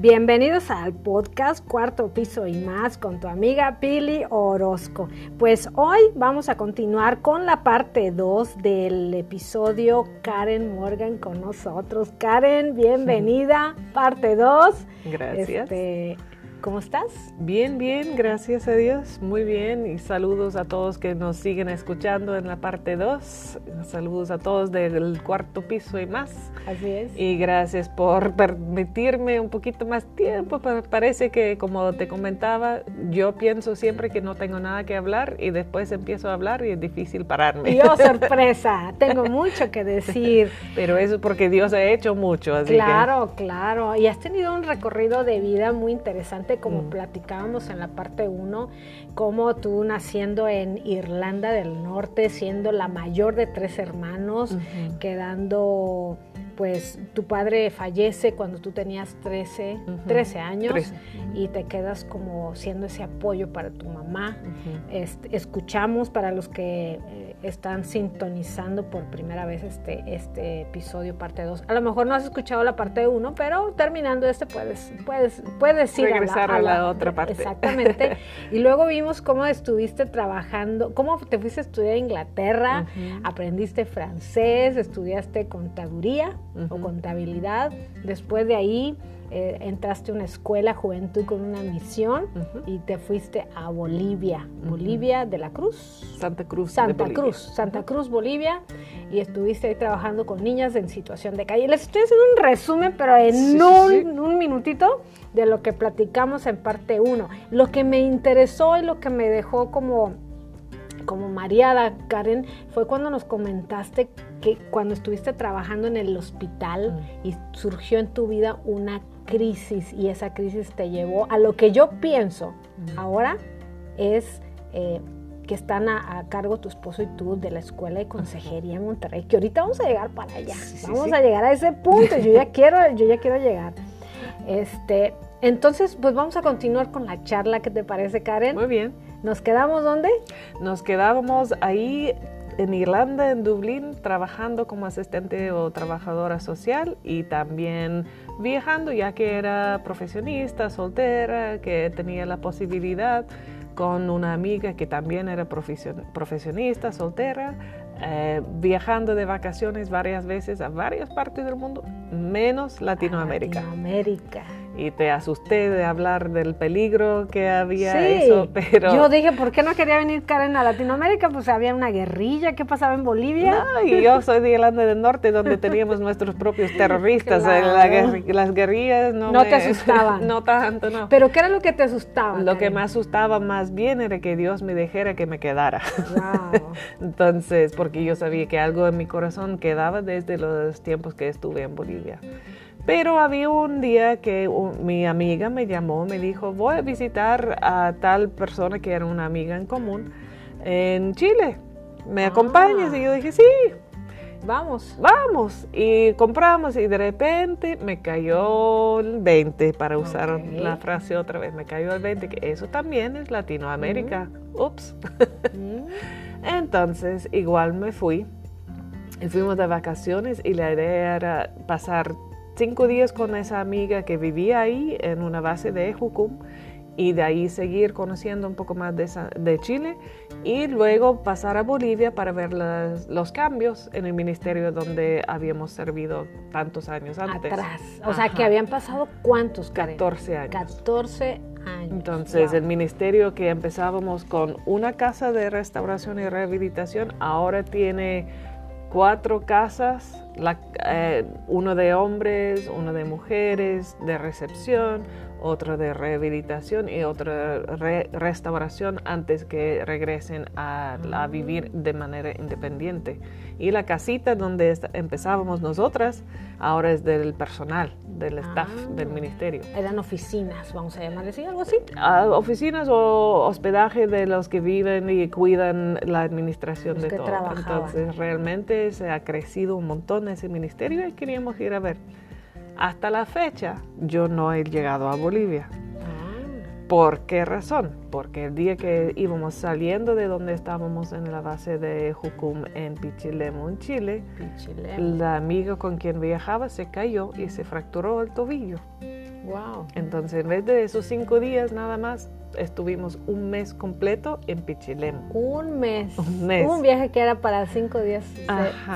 Bienvenidos al podcast Cuarto Piso y más con tu amiga Pili Orozco. Pues hoy vamos a continuar con la parte 2 del episodio Karen Morgan con nosotros. Karen, bienvenida, parte 2. Gracias. Este, ¿Cómo estás? Bien, bien, gracias a Dios. Muy bien. Y saludos a todos que nos siguen escuchando en la parte 2. Saludos a todos del cuarto piso y más. Así es. Y gracias por permitirme un poquito más tiempo. Parece que, como te comentaba, yo pienso siempre que no tengo nada que hablar y después empiezo a hablar y es difícil pararme. Yo, sorpresa, tengo mucho que decir. Pero eso es porque Dios ha hecho mucho. Así claro, claro. Y has tenido un recorrido de vida muy interesante como mm. platicábamos en la parte 1, como tú naciendo en Irlanda del Norte, siendo la mayor de tres hermanos, quedando pues tu padre fallece cuando tú tenías 13, 13 años y te quedas como siendo ese apoyo para tu mamá. Este, escuchamos para los que eh, están sintonizando por primera vez este, este episodio, parte 2. A lo mejor no has escuchado la parte 1, pero terminando este puedes, puedes, puedes ir Regresar a la, otra parte. Exactamente. y luego vimos cómo estuviste trabajando, cómo te fuiste a estudiar a Inglaterra, aprendiste francés, estudiaste contaduría o contabilidad. Después de ahí eh, entraste a una escuela juventud con una misión y te fuiste a Bolivia, Bolivia de la Cruz. Santa Cruz. Santa Cruz, Santa Cruz, Bolivia. Y estuviste ahí trabajando con niñas en situación de calle. Les estoy haciendo un resumen, pero en un, un minutito de lo que platicamos en parte 1. Lo que me interesó y lo que me dejó como como mareada, Karen, fue cuando nos comentaste que cuando estuviste trabajando en el hospital mm. y surgió en tu vida una crisis y esa crisis te llevó a lo que yo pienso mm. ahora es eh, que están a, cargo tu esposo y tú de la escuela de consejería en Monterrey, que ahorita vamos a llegar para allá, vamos a llegar a ese punto, yo ya quiero, yo ya quiero llegar. Este, entonces, pues vamos a continuar con la charla, ¿qué te parece, Karen? Muy bien. ¿Nos quedamos dónde? Nos quedábamos ahí en Irlanda, en Dublín, trabajando como asistente o trabajadora social y también viajando, ya que era profesionista, soltera, que tenía la posibilidad con una amiga que también era profesionista, soltera, eh, viajando de vacaciones varias veces a varias partes del mundo, menos Latinoamérica. Latinoamérica y te asusté de hablar del peligro que había eso, pero... Yo dije, ¿por qué no quería venir Karen a Latinoamérica? Pues había una guerrilla, ¿qué pasaba en Bolivia? No, y yo soy de Irlanda del Norte, donde teníamos nuestros propios terroristas. las guerrillas no, no te asustaban. No tanto, no. ¿Pero qué era lo que te asustaba? Lo que me asustaba más bien era que Dios me dijera que me quedara. Wow. Entonces, porque yo sabía que algo en mi corazón quedaba desde los tiempos que estuve en Bolivia. Pero había un día que mi amiga me llamó, me dijo, voy a visitar a tal persona que era una amiga en común en Chile. ¿Me ah. acompañas? Y yo dije, sí. Vamos. Vamos. Y compramos y de repente me cayó el 20, para usar la frase otra vez, me cayó el 20, que eso también es Latinoamérica. Ups. Entonces, igual me fui. Y fuimos de vacaciones y la idea era pasar cinco días con esa amiga que vivía ahí en una base de Jucum y de ahí seguir conociendo un poco más de, de Chile y luego pasar a Bolivia para ver los cambios en el ministerio donde habíamos servido tantos años antes. Atrás. O sea, que habían pasado cuántos, Karen? 14 años. 14 años. Entonces, el ministerio que empezábamos con una casa de restauración y rehabilitación ahora tiene cuatro casas, eh, uno de hombres, uno de mujeres, de recepción, otro de rehabilitación y otra restauración antes que regresen a, vivir de manera independiente. Y la casita donde empezábamos nosotras ahora es del personal, del staff, ah. del ministerio. Eran oficinas, vamos a llamar así, algo así. Ah, oficinas o hospedaje de los que viven y cuidan la administración de todo. Entonces realmente se ha crecido un montón ese ministerio y queríamos ir a ver. Hasta la fecha yo no he llegado a Bolivia. Ah. ¿Por qué razón? Porque el día que íbamos saliendo de donde estábamos en la base de Jucum en Pichilemu, en Chile, la amiga con quien viajaba se cayó y se fracturó el tobillo. Wow. Entonces, en vez de esos cinco días nada más, estuvimos un mes completo en Pichilemu. Un mes. Un mes. Un viaje que era para cinco días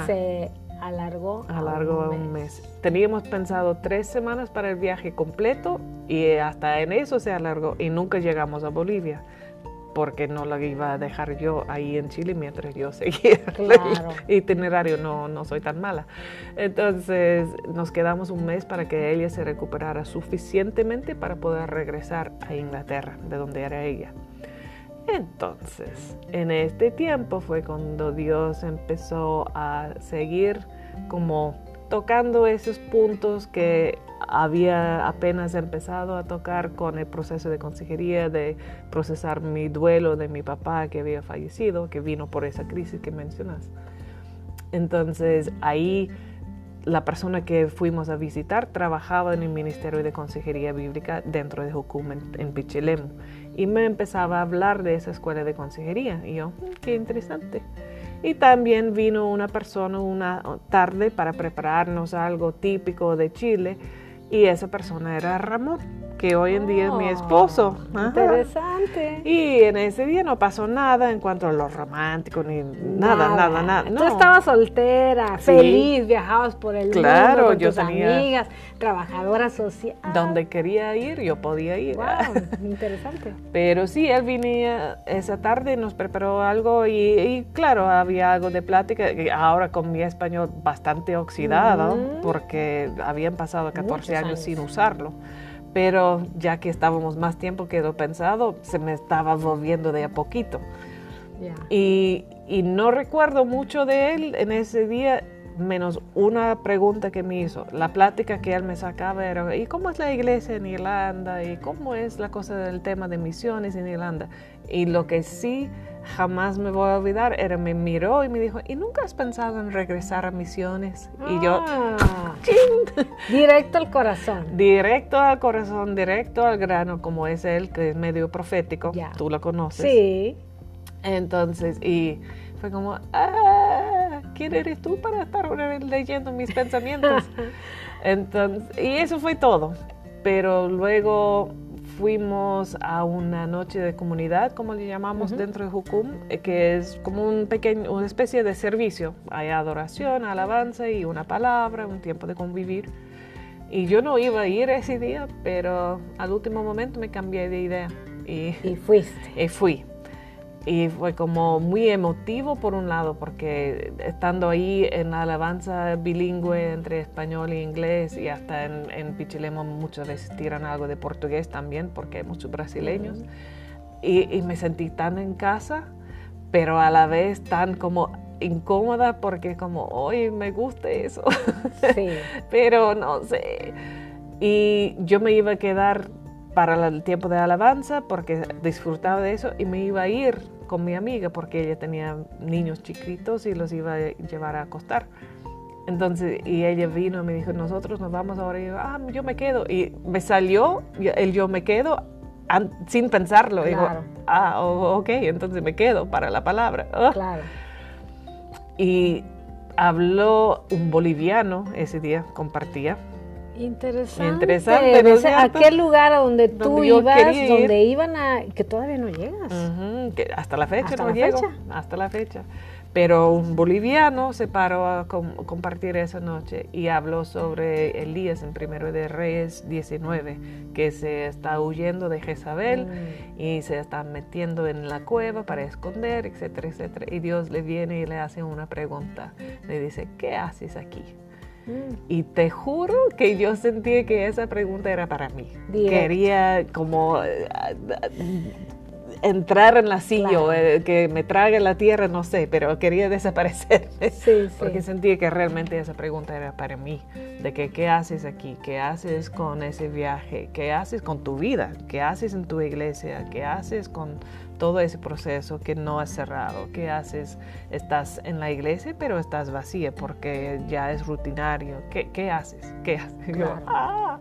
se alargó. a Alargó a un mes. Teníamos pensado tres semanas para el viaje completo y hasta en eso se alargó y nunca llegamos a Bolivia porque no la iba a dejar yo ahí en Chile mientras yo seguía Claro. el itinerario, no, no soy tan mala. Entonces nos quedamos un mes para que ella se recuperara suficientemente para poder regresar a Inglaterra, de donde era ella. Entonces, en este tiempo fue cuando Dios empezó a seguir como tocando esos puntos que había apenas empezado a tocar con el proceso de consejería, de procesar mi duelo de mi papá que había fallecido, que vino por esa crisis que mencionas. Entonces ahí la persona que fuimos a visitar trabajaba en el Ministerio de Consejería Bíblica dentro de Jucum en, en Pichilemu y me empezaba a hablar de esa escuela de consejería y yo, "Mm, qué interesante. Y también vino una persona una tarde para prepararnos algo típico de Chile y esa persona era Ramón, que hoy en día es mi esposo. Oh, Ajá. Interesante. Y en ese día no pasó nada en cuanto a lo romántico, ni nada, nada, nada. Tú no. estabas soltera, Sí. feliz, viajabas por el Claro, mundo con yo tus tenía- amigas, trabajadora social. Donde quería ir, yo podía ir. Wow, interesante. Pero sí, él venía esa tarde, nos preparó algo y, y claro, había algo de plática, ahora con mi español bastante oxidado, porque habían pasado 14 Muchos años, años. sin usarlo. Pero ya que estábamos más tiempo que lo pensado, se me estaba volviendo de a poquito. Ya. Y, y no recuerdo mucho de él en ese día, menos una pregunta que me hizo. La plática que él me sacaba era, ¿y cómo es la iglesia en Irlanda? ¿Y cómo es la cosa del tema de misiones en Irlanda? Y lo que sí jamás me voy a olvidar era, me miró y me dijo, ¿y nunca has pensado en regresar a misiones? Y yo, Ah, directo al corazón. directo al corazón, directo al grano, como es él, que es medio profético, Ya. tú lo conoces. Sí. Entonces, y fue como, ah, ¿quién eres tú para estar leyendo mis pensamientos? Entonces, y eso fue todo. Pero luego fuimos a una noche de comunidad, como le llamamos Ujú. dentro de Jucum, eh, que es como un pequeño, una especie de servicio. Hay adoración, alabanza y una palabra, un tiempo de convivir. Y yo no iba a ir ese día, pero al último momento me cambié de idea y Y fuiste. y fui. Y fue como muy emotivo por un lado, porque estando ahí en la alabanza bilingüe entre español e inglés, y hasta en, en Pichilemu muchas veces tiran algo de portugués también, porque hay muchos brasileños, y, y me sentí tan en casa, pero a la vez tan como incómoda, porque como, hoy me gusta eso Sí. pero no sé. Y yo me iba a quedar para el tiempo de alabanza porque disfrutaba de eso y me iba a ir con mi amiga porque ella tenía niños chiquitos y los iba a llevar a acostar. Entonces, y ella vino y me dijo, nosotros nos vamos ahora. Y yo, ah, yo me quedo. Y me salió el yo me quedo sin pensarlo. Digo, Claro. ah, o- ok, entonces me quedo para la palabra. Ah. Claro. Y habló un boliviano ese día, compartía. Interesante. Interesante, ¿no ese- cierto? aquel lugar donde tú ibas, donde iban a. que todavía no llegas. Ujú, que hasta la fecha ¿Hasta no la llego, fecha? hasta la fecha. Pero un boliviano se paró a com- compartir esa noche y habló sobre Elías en Primero de Reyes 19, que se está huyendo de Jezabel Mm. y se está metiendo en la cueva para esconder, etcétera, etcétera. Y Dios le viene y le hace una pregunta. Le dice, ¿qué haces aquí? Y te juro que yo sentí que esa pregunta era para mí. Quería como eh, entrar en la silla Claro. o eh, que me trague la tierra, no sé, pero quería desaparecer. Sí, sí. Porque sentí que realmente esa pregunta era para mí, de que qué haces aquí, qué haces con ese viaje, qué haces con tu vida, qué haces en tu iglesia, qué haces con todo ese proceso que no has cerrado, qué haces, estás en la iglesia pero estás vacía porque ya es rutinario, qué, qué haces, qué haces. Y yo, Claro. "Ah".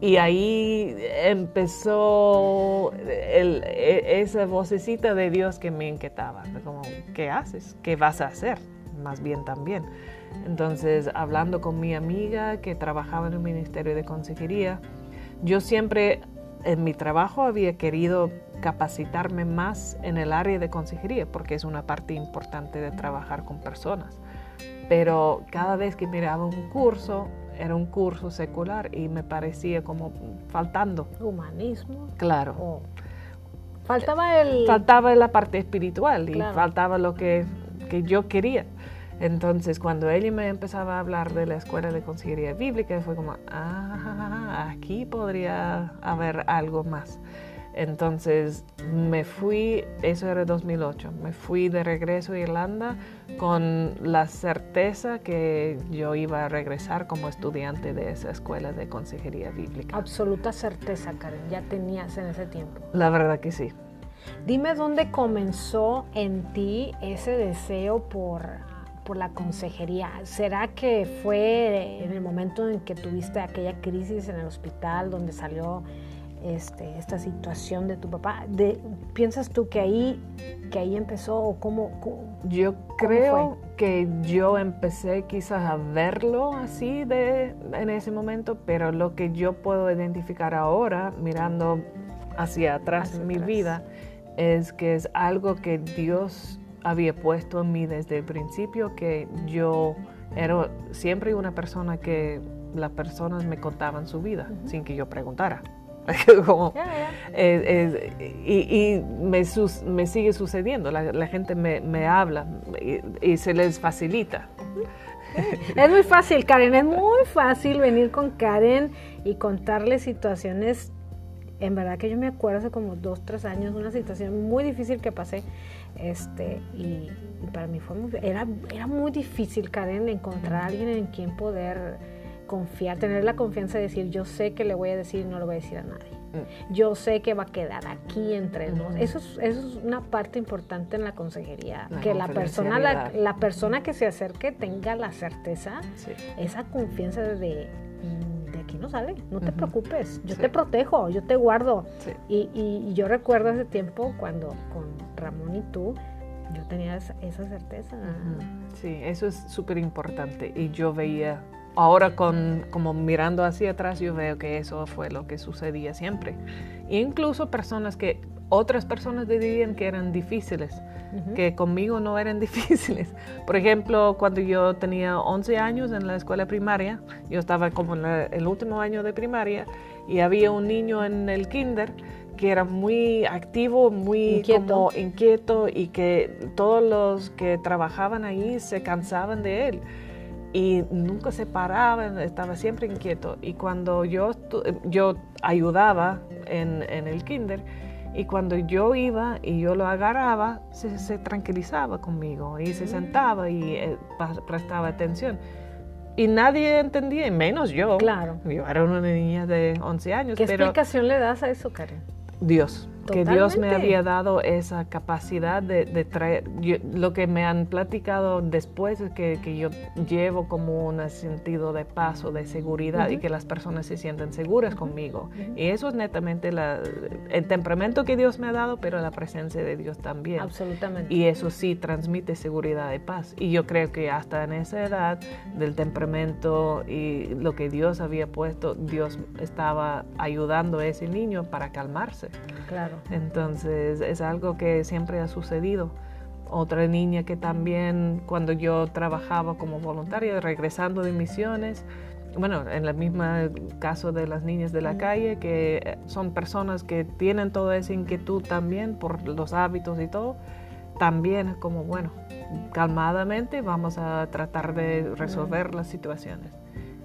Y ahí empezó e- esa vocecita de Dios que me inquietaba, como, ¿qué haces? ¿Qué vas a hacer? Más bien también. Entonces, hablando con mi amiga que trabajaba en el Ministerio de Consejería, yo siempre en mi trabajo había querido capacitarme más en el área de consejería, porque es una parte importante de trabajar con personas. Pero cada vez que miraba un curso, era un curso secular y me parecía como faltando. Humanismo. Claro. O faltaba el... Faltaba la parte espiritual y faltaba lo que, que yo quería. Entonces, cuando ella me empezaba a hablar de la escuela de consejería bíblica, fue como, ah, aquí podría haber algo más. Entonces me fui, eso era 2008, me fui de regreso a Irlanda con la certeza que yo iba a regresar como estudiante de esa escuela de consejería bíblica. Absoluta certeza, Karen, ya tenías en ese tiempo. La verdad que sí. Dime dónde comenzó en ti ese deseo por, por la consejería. ¿Será que fue en el momento en que tuviste aquella crisis en el hospital donde salió este, esta situación de tu papá. De, ¿Piensas tú que ahí, que ahí empezó o cómo, Yo creo que yo empecé quizás a verlo así de, en ese momento, pero lo que yo puedo identificar ahora, mirando hacia atrás en mi vida, es que es algo que Dios había puesto en mí desde el principio, que yo era siempre una persona que las personas me contaban su vida sin que yo preguntara. Eh, y, me, me, sigue sucediendo, la, gente me, habla y, se les facilita. Es muy fácil, Karen, es muy fácil venir con Karen y contarle situaciones. En verdad que yo me acuerdo hace como dos, tres años, una situación muy difícil que pasé. Este, y, para mí fue muy, era, era muy difícil, Karen, encontrar a alguien en quien poder confiar, tener la confianza de decir, yo sé que le voy a decir y no lo voy a decir a nadie. Mm. Yo sé que va a quedar aquí entre nos. Eso es, eso es una parte importante en la consejería, que la persona, la, persona que se acerque tenga la certeza, esa confianza de, de aquí no sale, no te preocupes, yo te protejo, yo te guardo. Y, y, yo recuerdo ese tiempo cuando con Ramón y tú, yo tenía esa, certeza. Sí, eso es súper importante. Y yo veía ahora con, como mirando hacia atrás yo veo que eso fue lo que sucedía siempre. Incluso personas que otras personas dirían que eran difíciles, que conmigo no eran difíciles. Por ejemplo, cuando yo tenía 11 años en la escuela primaria, yo estaba como en el último año de primaria y había un niño en el kinder que era muy activo, muy como inquieto y que todos los que trabajaban ahí se cansaban de él y nunca se paraba, estaba siempre inquieto. Y cuando yo, yo ayudaba en, el kinder, y cuando yo iba y yo lo agarraba, se, tranquilizaba conmigo y se mm. sentaba y eh, prestaba atención. Y nadie entendía, menos yo. Claro. Yo era una niña de 11 años. ¿Qué explicación le das a eso, Karen? Dios que Dios me había dado esa capacidad de, traer, lo que me han platicado después es que, yo llevo como un sentido de paz o de seguridad y que las personas se sienten seguras conmigo. Y eso es netamente el temperamento que Dios me ha dado, pero la presencia de Dios también. Absolutamente. Y eso sí transmite seguridad y paz. Y yo creo que hasta en esa edad del temperamento y lo que Dios había puesto, Dios estaba ayudando a ese niño para calmarse. Claro. Entonces es algo que siempre ha sucedido. Otra niña que también cuando yo trabajaba como voluntaria, regresando de misiones, bueno, en el mismo caso de las niñas de la calle, que son personas que tienen toda esa inquietud también por los hábitos y todo, también como, bueno, calmadamente vamos a tratar de resolver las situaciones.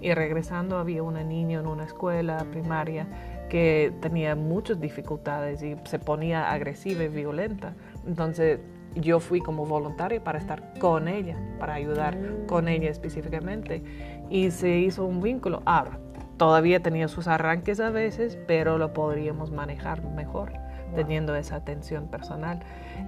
Y regresando había una niña en una escuela primaria que tenía muchas dificultades y se ponía agresiva y violenta. Entonces yo fui como voluntaria para estar con ella, para ayudar con ella específicamente. Y se hizo un vínculo. Ahora, todavía tenía sus arranques a veces, pero lo podríamos manejar mejor teniendo esa atención personal.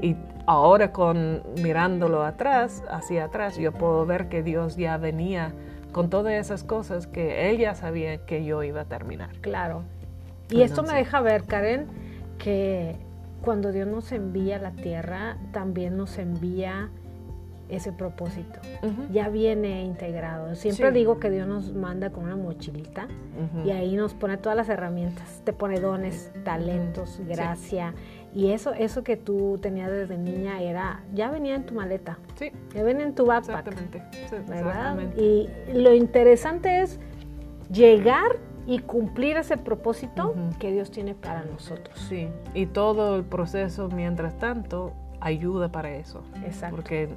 Y ahora con mirándolo atrás, hacia atrás, yo puedo ver que Dios ya venía con todas esas cosas que él ya sabía que yo iba a terminar. Claro, y esto me deja ver, Karen, que cuando Dios nos envía a la tierra, también nos envía ese propósito. Ya viene integrado. Siempre Sí. digo que Dios nos manda con una mochilita y ahí nos pone todas las herramientas. Te pone dones, talentos, gracia. Y eso, eso que tú tenías desde niña era, ya venía en tu maleta, Sí, ya venía en tu backpack. exactamente. sí, ¿verdad? exactamente. Y lo interesante es llegar y cumplir ese propósito que Dios tiene para nosotros. Sí, y todo el proceso mientras tanto ayuda para eso. Exacto. Porque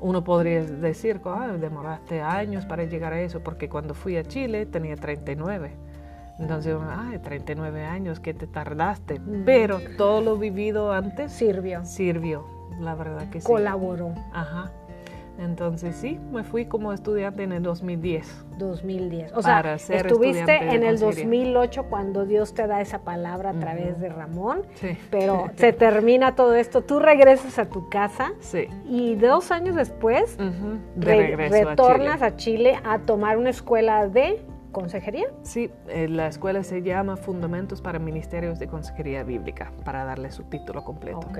uno podría decir, ah, demoraste años para llegar a eso, porque cuando fui a Chile tenía 39. Entonces, ah, 39 años, que te tardaste. Pero todo lo vivido antes Sirvió, sirvió, la verdad que sí. colaboró. Ajá. Entonces sí, me fui como estudiante en el 2010. 2010. O sea, estuviste en el consejería. 2008 cuando Dios te da esa palabra a través de Ramón, Sí. pero se termina todo esto, tú regresas a tu casa Sí. y dos años después Ujú, De re- regreso retornas a Chile. a Chile a tomar una escuela de consejería. Sí, eh, la escuela se llama Fundamentos para Ministerios de Consejería Bíblica, para darle su título completo. Ok.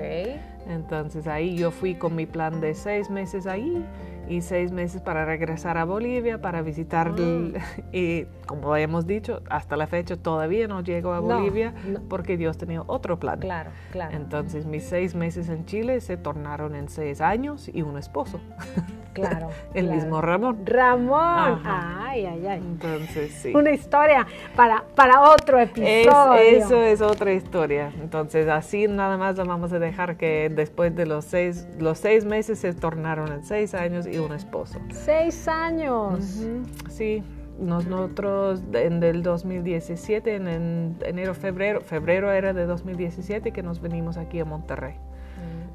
Entonces ahí yo fui con mi plan de seis meses ahí y seis meses para regresar a Bolivia para visitar Ah. el- y como hemos dicho hasta la fecha todavía no llego a No, Bolivia no. porque Dios tenía otro plan. Claro, claro. Entonces mis seis meses en Chile se tornaron en seis años y un esposo, Claro. el claro. mismo Ramón. Ramón. Ajá. Ay, ay, ay. Entonces sí. Una historia para, para otro Es- episodio. eso es otra historia. Entonces, así nada más la vamos a dejar que después de los seis, los seis meses se tornaron en seis años y un esposo. Seis años. Ujú, Sí, nos- nosotros en el 2017, en, en enero, febrero, febrero era de 2017 que nos venimos aquí a Monterrey.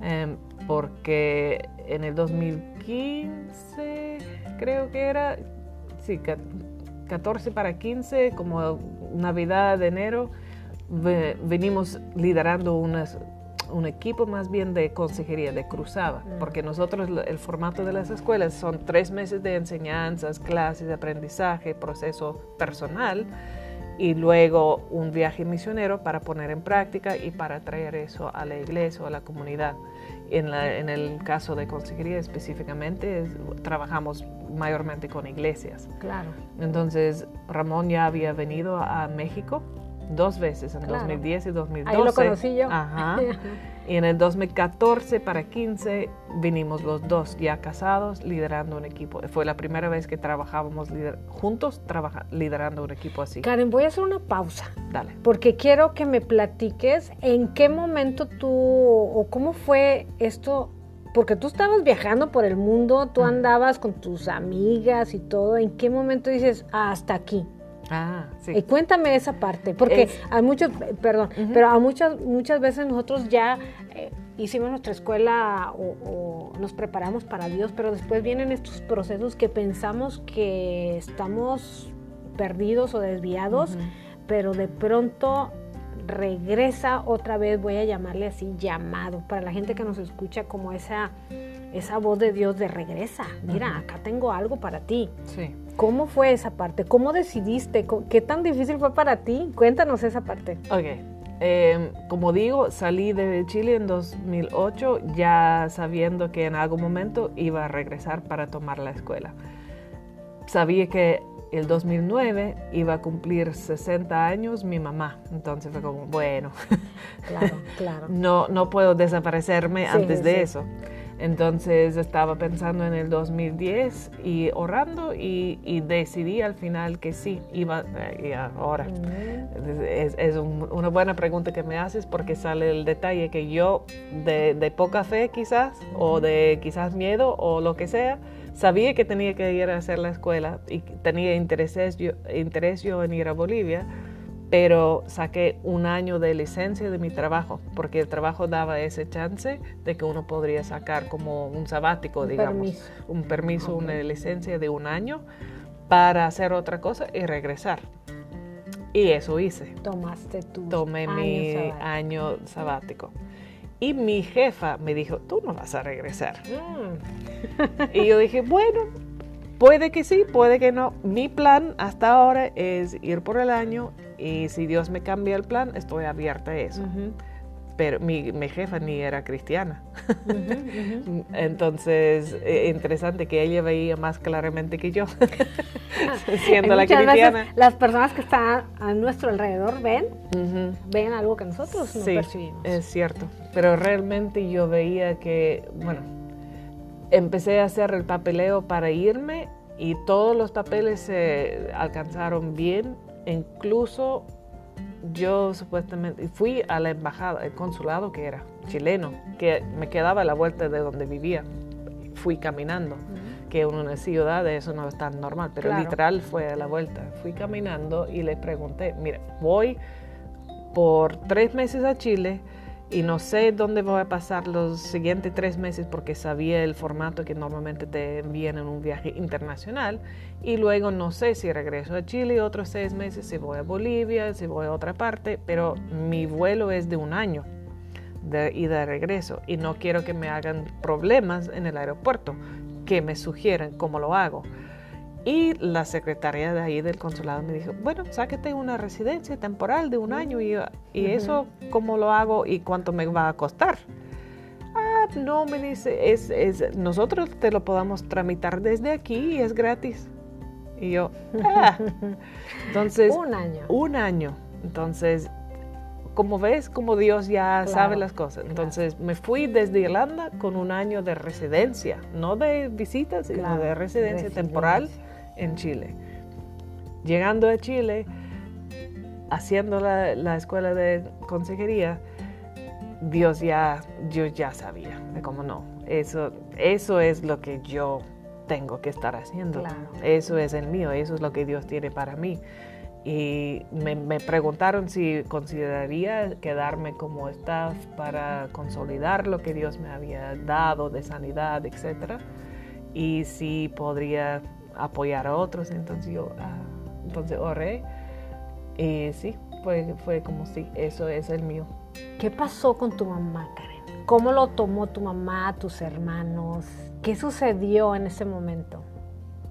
Mm. Em, porque en el 2015, creo que era, sí, ca- 14 para 15, como Navidad, enero, ve- venimos liderando unas- un equipo más bien de consejería, de cruzada, Mm. porque nosotros el formato de las escuelas son tres meses de enseñanzas, clases de aprendizaje, proceso personal y luego un viaje misionero para poner en práctica y para traer eso a la iglesia o a la comunidad. En, la- en el caso de consejería específicamente, es- trabajamos mayormente con iglesias. Claro. Entonces, Ramón ya había venido a México dos veces, en Claro. 2010 y 2012. Ahí lo conocí yo. Ajá. Y en el 2014 para 15 vinimos los dos ya casados liderando un equipo. Fue la primera vez que trabajábamos lider- juntos trabaja- liderando un equipo así. Karen, voy a hacer una pausa. Dale. Porque quiero que me platiques en qué momento tú o cómo fue esto, porque tú estabas viajando por el mundo, tú andabas con tus amigas y todo, ¿en qué momento dices "Ah, hasta aquí? Ah, sí. Y cuéntame esa parte, porque Es- a muchos, perdón, pero a muchas muchas veces nosotros ya eh, hicimos nuestra escuela o, o nos preparamos para Dios, pero después vienen estos procesos que pensamos que estamos perdidos o desviados, pero de pronto regresa otra vez, voy a llamarle así, llamado, para la gente que nos escucha como esa, esa voz de Dios de regresa, mira, acá tengo algo para ti. Sí. ¿Cómo fue esa parte? ¿Cómo decidiste? ¿Cómo- ¿Qué tan difícil fue para ti? Cuéntanos esa parte. Ok. Eh, como digo, salí de Chile en 2008 ya sabiendo que en algún momento iba a regresar para tomar la escuela. Sabía que el 2009 iba a cumplir 60 años mi mamá, entonces fue como, bueno, Claro, claro. no, no puedo desaparecerme Sí, antes de sí. eso. Entonces estaba pensando en el 2010 y orando y, y decidí al final que sí, iba, eh, y ahora. Mm, Es, es un- una buena pregunta que me haces porque sale el detalle que yo de, de poca fe quizás o de quizás miedo o lo que sea, sabía que tenía que ir a hacer la escuela y tenía interés yo, interés yo en ir a Bolivia, pero saqué un año de licencia de mi trabajo porque el trabajo daba ese chance de que uno podría sacar como un sabático, Un digamos, permiso. un permiso, una licencia de un año para hacer otra cosa y regresar. Y eso hice. Tomaste tu Tomé mi año sabático. año sabático. Y mi jefa me dijo, tú no vas a regresar. Mm, y yo dije, bueno, puede que sí, puede que no. Mi plan hasta ahora es ir por el año y si Dios me cambia el plan, estoy abierta a eso. pero mi, mi jefa ni era cristiana. Entonces, eh, interesante que ella veía más claramente que yo, siendo la cristiana. las personas que están a nuestro alrededor ven, ven algo que nosotros no sí, Es cierto, pero realmente yo veía que, bueno, empecé a hacer el papeleo para irme y todos los papeles se alcanzaron bien, incluso yo supuestamente fui a la embajada, el consulado que era chileno, que me quedaba a la vuelta de donde vivía. Fui caminando, que en una ciudad eso no es tan normal, pero literal fue a la vuelta. Fui caminando y le pregunté, mira, voy por tres meses a Chile y no sé dónde voy a pasar los siguientes tres meses porque sabía el formato que normalmente te envían en un viaje internacional y luego no sé si regreso a Chile otros seis meses, si voy a Bolivia, si voy a otra parte, pero mi vuelo es de un año de ida de regreso y no quiero que me hagan problemas en el aeropuerto, que me sugieran cómo lo hago. Y la secretaria de ahí del consulado me dijo, bueno, sáquete una residencia temporal de un año y, y eso, ¿cómo lo hago y cuánto me va a costar? Ah, no, me dice, es, es, nosotros te lo podamos tramitar desde aquí y es gratis. Y yo, ah. Entonces, un año. Un año. Entonces, como ves, como Dios ya sabe las cosas. Entonces me fui desde Irlanda con un año de residencia, no de visitas, sino de residencia temporal en Chile. Llegando a Chile, haciendo la, escuela de consejería, Dios ya, yo ya sabía, de cómo no, eso, eso es lo que yo tengo que estar haciendo. Eso es el mío, eso es lo que Dios tiene para mí. Y me, me, preguntaron si consideraría quedarme como staff para consolidar lo que Dios me había dado de sanidad, etc. Y si podría apoyar a otros. Entonces yo, ah, entonces oré y sí, fue, fue como si eso es el mío. ¿Qué pasó con tu mamá, Karen? ¿Cómo lo tomó tu mamá, tus hermanos? ¿Qué sucedió en ese momento?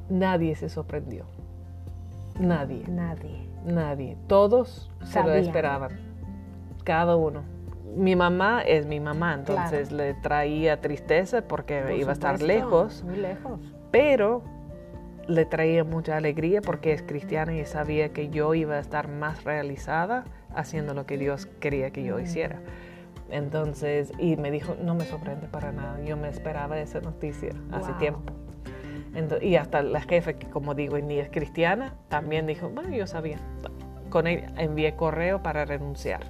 Nadie se sorprendió. Nadie. Nadie. Nadie. Todos se lo esperaban. Cada uno. Mi mamá es mi mamá, entonces le traía tristeza porque iba a estar lejos. Muy lejos. Pero le traía mucha alegría porque es cristiana y sabía que yo iba a estar más realizada haciendo lo que Dios quería que yo hiciera. Entonces, y me dijo, no me sorprende para nada, yo me esperaba esa noticia hace tiempo. y hasta la jefe, que como digo, ni es cristiana, también dijo, bueno, yo sabía. Con ella envié correo para renunciar.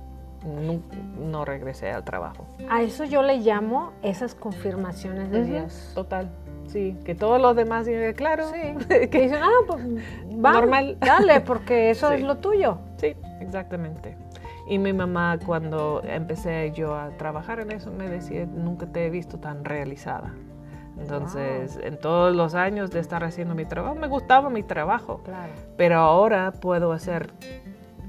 No, no, regresé al trabajo. A eso yo le llamo esas confirmaciones de Dios. Total. Sí, que todos los demás digan, claro. Sí, que dicen, ah, pues va, normal. Dale, porque eso es lo tuyo. Sí, exactamente. Y mi mamá, cuando empecé yo a trabajar en eso, me decía, nunca te he visto tan realizada. Entonces, en todos los años de estar haciendo mi trabajo, me gustaba mi trabajo. Claro. Pero ahora puedo hacer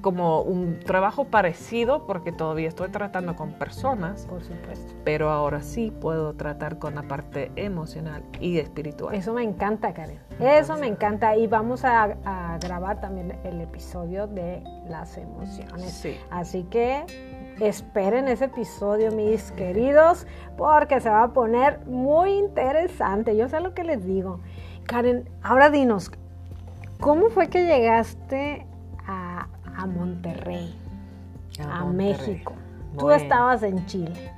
como un trabajo parecido porque todavía estoy tratando con personas. Por supuesto. Pero ahora sí puedo tratar con la parte emocional y espiritual. Eso me encanta, Karen. Eso me encanta. Y vamos a, grabar también el episodio de las emociones. Sí. Así que esperen ese episodio, mis queridos, porque se va a poner muy interesante. Yo sé lo que les digo. Karen, ahora dinos, ¿cómo fue que llegaste a a Monterrey, a, México. Tú estabas en Chile.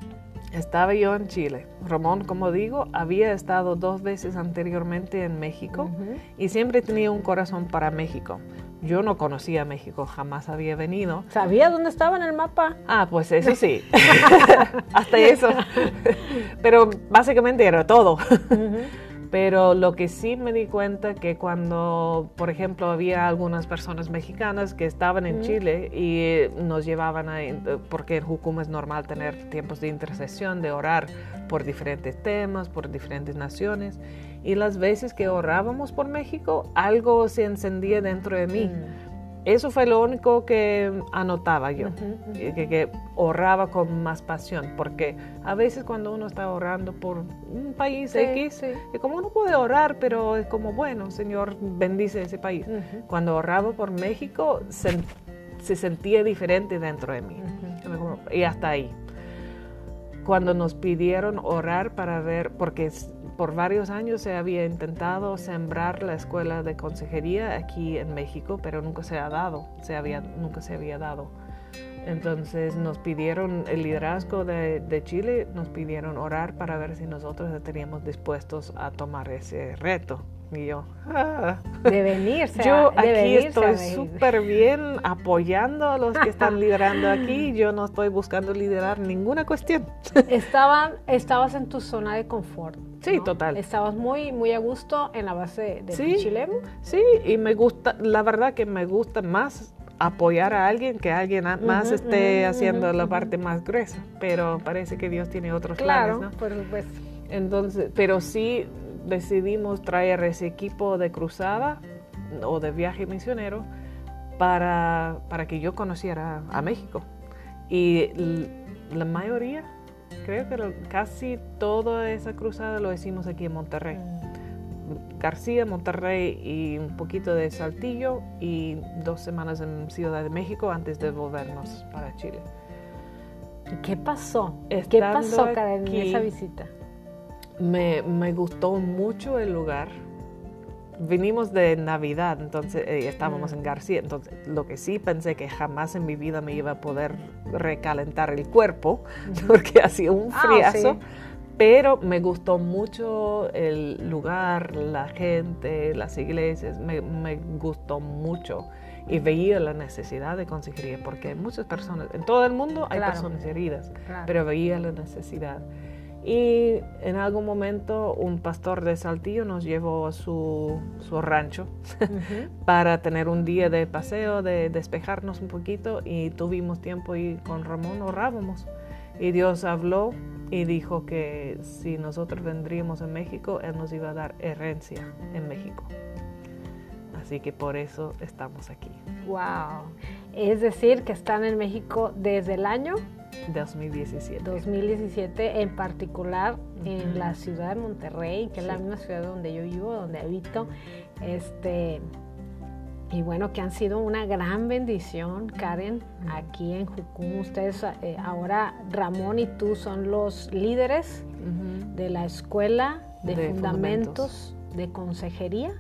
Estaba yo en Chile. Ramón, como digo, había estado dos veces anteriormente en México y siempre tenía un corazón para México. Yo no conocía México, jamás había venido. ¿Sabía dónde estaba en el mapa? Ah, pues eso sí. Hasta eso. Pero básicamente era todo. Pero lo que sí me di cuenta que cuando, por ejemplo, había algunas personas mexicanas que estaban en Chile y nos llevaban a, porque en Jucum es normal tener tiempos de intercesión, de orar por diferentes temas, por diferentes naciones. Y las veces que orábamos por México, algo se encendía dentro de mí. Mm. Eso fue lo único que anotaba yo, Que, que, ahorraba con más pasión, porque a veces cuando uno está ahorrando por un país X, es como uno puede ahorrar, pero es como, bueno, Señor, bendice ese país. Cuando ahorraba por México, se, sentía diferente dentro de mí. Y hasta ahí. cuando nos pidieron orar para ver, porque por varios años se había intentado sembrar la escuela de consejería aquí en México, pero nunca se ha dado, se había, nunca se había dado. Entonces nos pidieron el liderazgo de, de, Chile, nos pidieron orar para ver si nosotros estaríamos dispuestos a tomar ese reto. Y yo, ah. de venirse. Yo aquí estoy súper bien apoyando a los que están liderando aquí. Yo no estoy buscando liderar ninguna cuestión. Estaban, estabas en tu zona de confort. Sí, total. Estabas muy, muy a gusto en la base de sí. Sí, y me gusta, la verdad que me gusta más apoyar a alguien que alguien más esté haciendo la parte más gruesa. Pero parece que Dios tiene otros claro, planes, ¿no? por supuesto. Entonces, pero sí decidimos traer ese equipo de cruzada o de viaje misionero para, para que yo conociera a México. Y la mayoría, creo que casi toda esa cruzada lo hicimos aquí en Monterrey. García, Monterrey y un poquito de Saltillo y dos semanas en Ciudad de México antes de volvernos para Chile. ¿Qué pasó? ¿Qué pasó, Karen, en esa visita? Me, me, gustó mucho el lugar. Vinimos de Navidad, entonces eh, estábamos en García, entonces lo que sí pensé que jamás en mi vida me iba a poder recalentar el cuerpo, porque hacía un ah, friazo, pero me gustó mucho el lugar, la gente, las iglesias, me, me gustó mucho y veía la necesidad de consejería, porque muchas personas, en todo el mundo hay personas heridas, pero veía la necesidad. Y en algún momento un pastor de Saltillo nos llevó a su, su rancho para tener un día de paseo, de despejarnos un poquito y tuvimos tiempo y con Ramón orábamos. Y Dios habló y dijo que si nosotros vendríamos a México, Él nos iba a dar herencia en México. Así que por eso estamos aquí. ¡Wow! Es decir, que están en México desde el año 2017. 2017, en particular en la ciudad de Monterrey, que es la misma ciudad donde yo vivo, donde habito. Este, y bueno, que han sido una gran bendición, Karen, aquí en Jucum. Ustedes eh, ahora, Ramón y tú son los líderes de la escuela de, fundamentos, de consejería.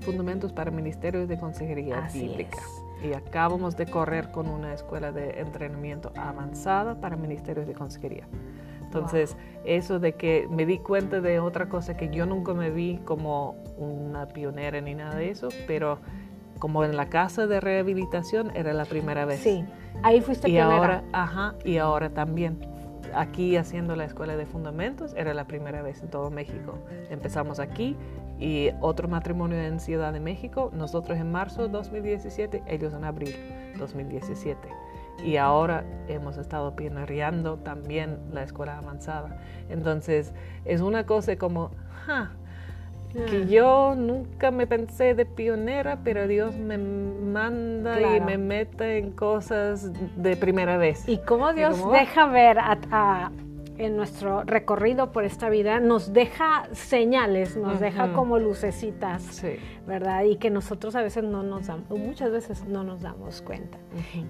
Fundamentos para ministerios de consejería Así bíblica y acabamos de correr con una escuela de entrenamiento avanzada para ministerios de consejería. Entonces, eso de que me di cuenta de otra cosa que yo nunca me vi como una pionera ni nada de eso, pero como en la casa de rehabilitación era la primera vez. Sí, ahí fuiste y pionera. ahora, ajá, y ahora también aquí haciendo la escuela de fundamentos era la primera vez en todo México. Empezamos aquí y otro matrimonio en Ciudad de México, nosotros en marzo de 2017, ellos en abril 2017. Y ahora hemos estado pioneando también la escuela avanzada. Entonces, es una cosa como, que ah. yo nunca me pensé de pionera, pero Dios me manda y me mete en cosas de primera vez. Y cómo Dios deja ver a en nuestro recorrido por esta vida nos deja señales, nos deja como lucecitas, ¿verdad? Y que nosotros a veces no nos damos, muchas veces no nos damos cuenta.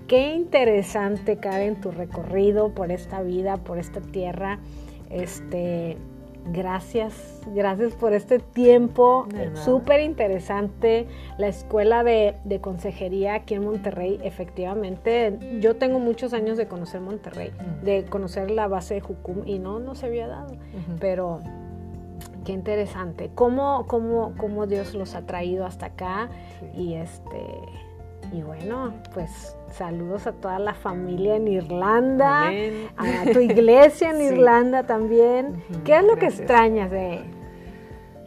Qué interesante, Karen, tu recorrido por esta vida, por esta tierra. Este, Gracias, gracias por este tiempo súper interesante. La escuela de, consejería aquí en Monterrey, efectivamente, yo tengo muchos años de conocer Monterrey, de conocer la base de Jucum y no, no se había dado, pero qué interesante. ¿Cómo, cómo, cómo Dios los ha traído hasta acá y este y bueno, pues saludos a toda la familia en Irlanda, a tu iglesia en Irlanda también. ¿Qué es lo que extrañas de,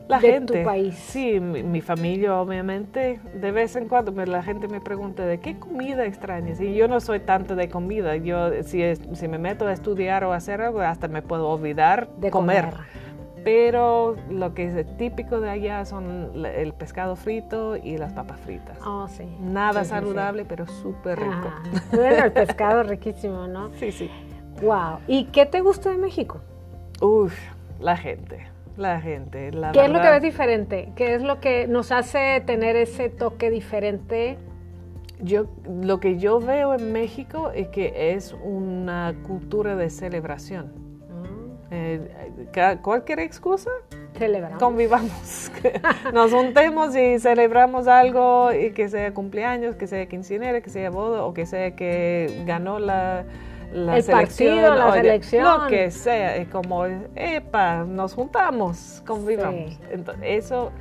la gente, tu país? Sí, mi, familia obviamente. De vez en cuando la gente me pregunta de qué comida extrañas. Y yo no soy tanto de comida. Yo si, si me meto a estudiar o a hacer algo, hasta me puedo olvidar de comer pero lo que es típico de allá son el pescado frito y las papas fritas. Oh, sí. Nada saludable, pero súper rico. bueno, el pescado riquísimo, ¿no? Sí, sí. Wow. ¿Y qué te gusta de México? Uf, la gente. La gente, la ¿Qué es lo que ves diferente? ¿Qué es lo que nos hace tener ese toque diferente? Yo, lo que yo veo en México es que es una cultura de celebración Eh, cualquier excusa, celebramos. Convivamos. Nos juntemos y celebramos algo, y que sea cumpleaños, que sea quinceañera, que sea boda o que sea que ganó la, la el selección. Partido, la selección. Lo que sea, es como, epa, nos juntamos, convivamos. Entonces, eso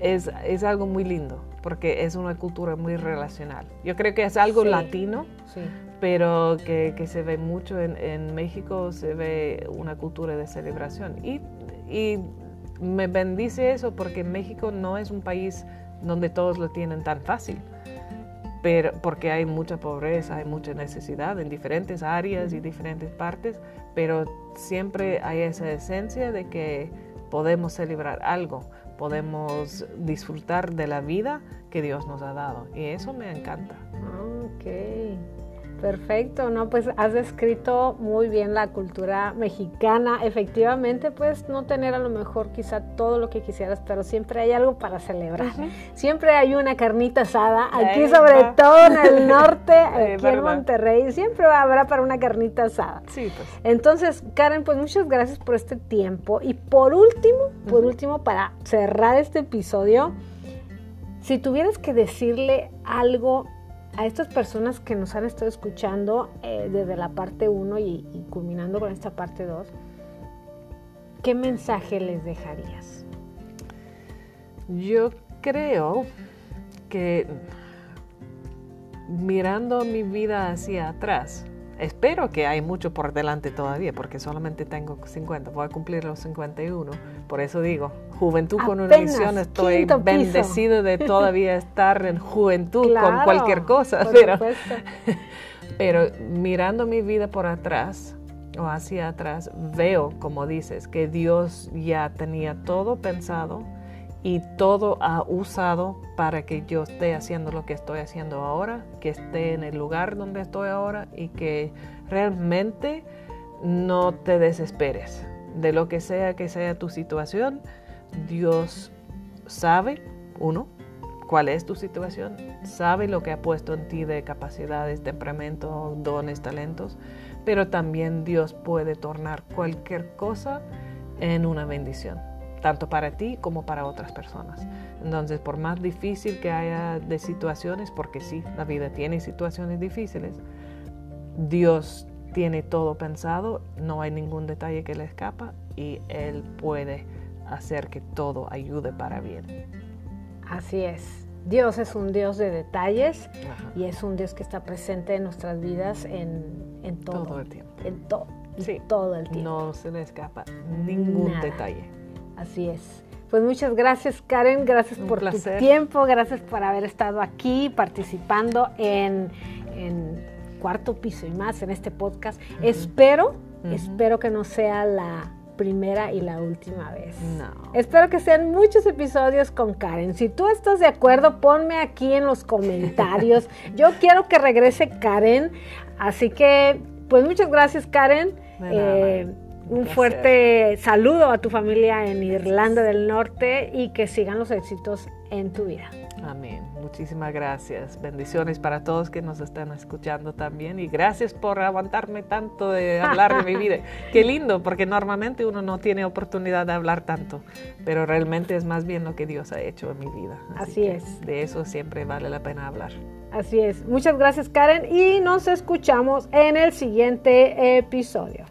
es, es algo muy lindo porque es una cultura muy relacional. Yo creo que es algo latino, sí pero que, que, se ve mucho en, en, México, se ve una cultura de celebración. Y, y, me bendice eso porque México no es un país donde todos lo tienen tan fácil, pero, porque hay mucha pobreza, hay mucha necesidad en diferentes áreas y diferentes partes, pero siempre hay esa esencia de que podemos celebrar algo, podemos disfrutar de la vida que Dios nos ha dado y eso me encanta. Okay. Perfecto, no, pues has descrito muy bien la cultura mexicana. Efectivamente, puedes no tener a lo mejor quizá todo lo que quisieras, pero siempre hay algo para celebrar. Siempre hay una carnita asada, aquí sobre todo en el norte, aquí en Monterrey, siempre habrá para una carnita asada. Sí, pues. Entonces, Karen, pues muchas gracias por este tiempo. Y por último, por último, para cerrar este episodio, si tuvieras que decirle algo a estas personas que nos han estado escuchando eh, desde la parte 1 y, culminando con esta parte 2, ¿qué mensaje les dejarías? Yo creo que mirando mi vida hacia atrás, espero que hay mucho por delante todavía, porque solamente tengo 50, voy a cumplir los 51. Por eso digo, juventud con una misión, estoy bendecido de todavía estar en juventud con cualquier cosa. Pero, pero mirando mi vida por atrás o hacia atrás, veo, como dices, que Dios ya tenía todo pensado y todo ha usado para que yo esté haciendo lo que estoy haciendo ahora, que esté en el lugar donde estoy ahora y que realmente no te desesperes de lo que sea que sea tu situación. Dios sabe, uno, cuál es tu situación, sabe lo que ha puesto en ti de capacidades, temperamento, dones, talentos, pero también Dios puede tornar cualquier cosa en una bendición tanto para ti como para otras personas. Entonces, por más difícil que haya de situaciones, porque sí, la vida tiene situaciones difíciles, Dios tiene todo pensado, no hay ningún detalle que le escapa y Él puede hacer que todo ayude para bien. Así es. Dios es un Dios de detalles y es un Dios que está presente en nuestras vidas en, en todo. Todo el tiempo. En todo. Sí. Todo el tiempo. No se le escapa ningún detalle. Así es. Pues muchas gracias Karen, gracias por tu tiempo, gracias por haber estado aquí participando en, Cuarto Piso y más en este podcast. Espero, espero que no sea la primera y la última vez. No. Espero que sean muchos episodios con Karen. Si tú estás de acuerdo, ponme aquí en los comentarios. Yo quiero que regrese Karen. Así que, pues muchas gracias Karen. Eh, un fuerte saludo a tu familia en Irlanda del Norte y que sigan los éxitos en tu vida. Amén. Muchísimas gracias. Bendiciones para todos que nos están escuchando también y gracias por aguantarme tanto de hablar de mi vida. Qué lindo, porque normalmente uno no tiene oportunidad de hablar tanto, pero realmente es más bien lo que Dios ha hecho en mi vida. Así, es. De eso siempre vale la pena hablar. Así es. Muchas gracias Karen y nos escuchamos en el siguiente episodio.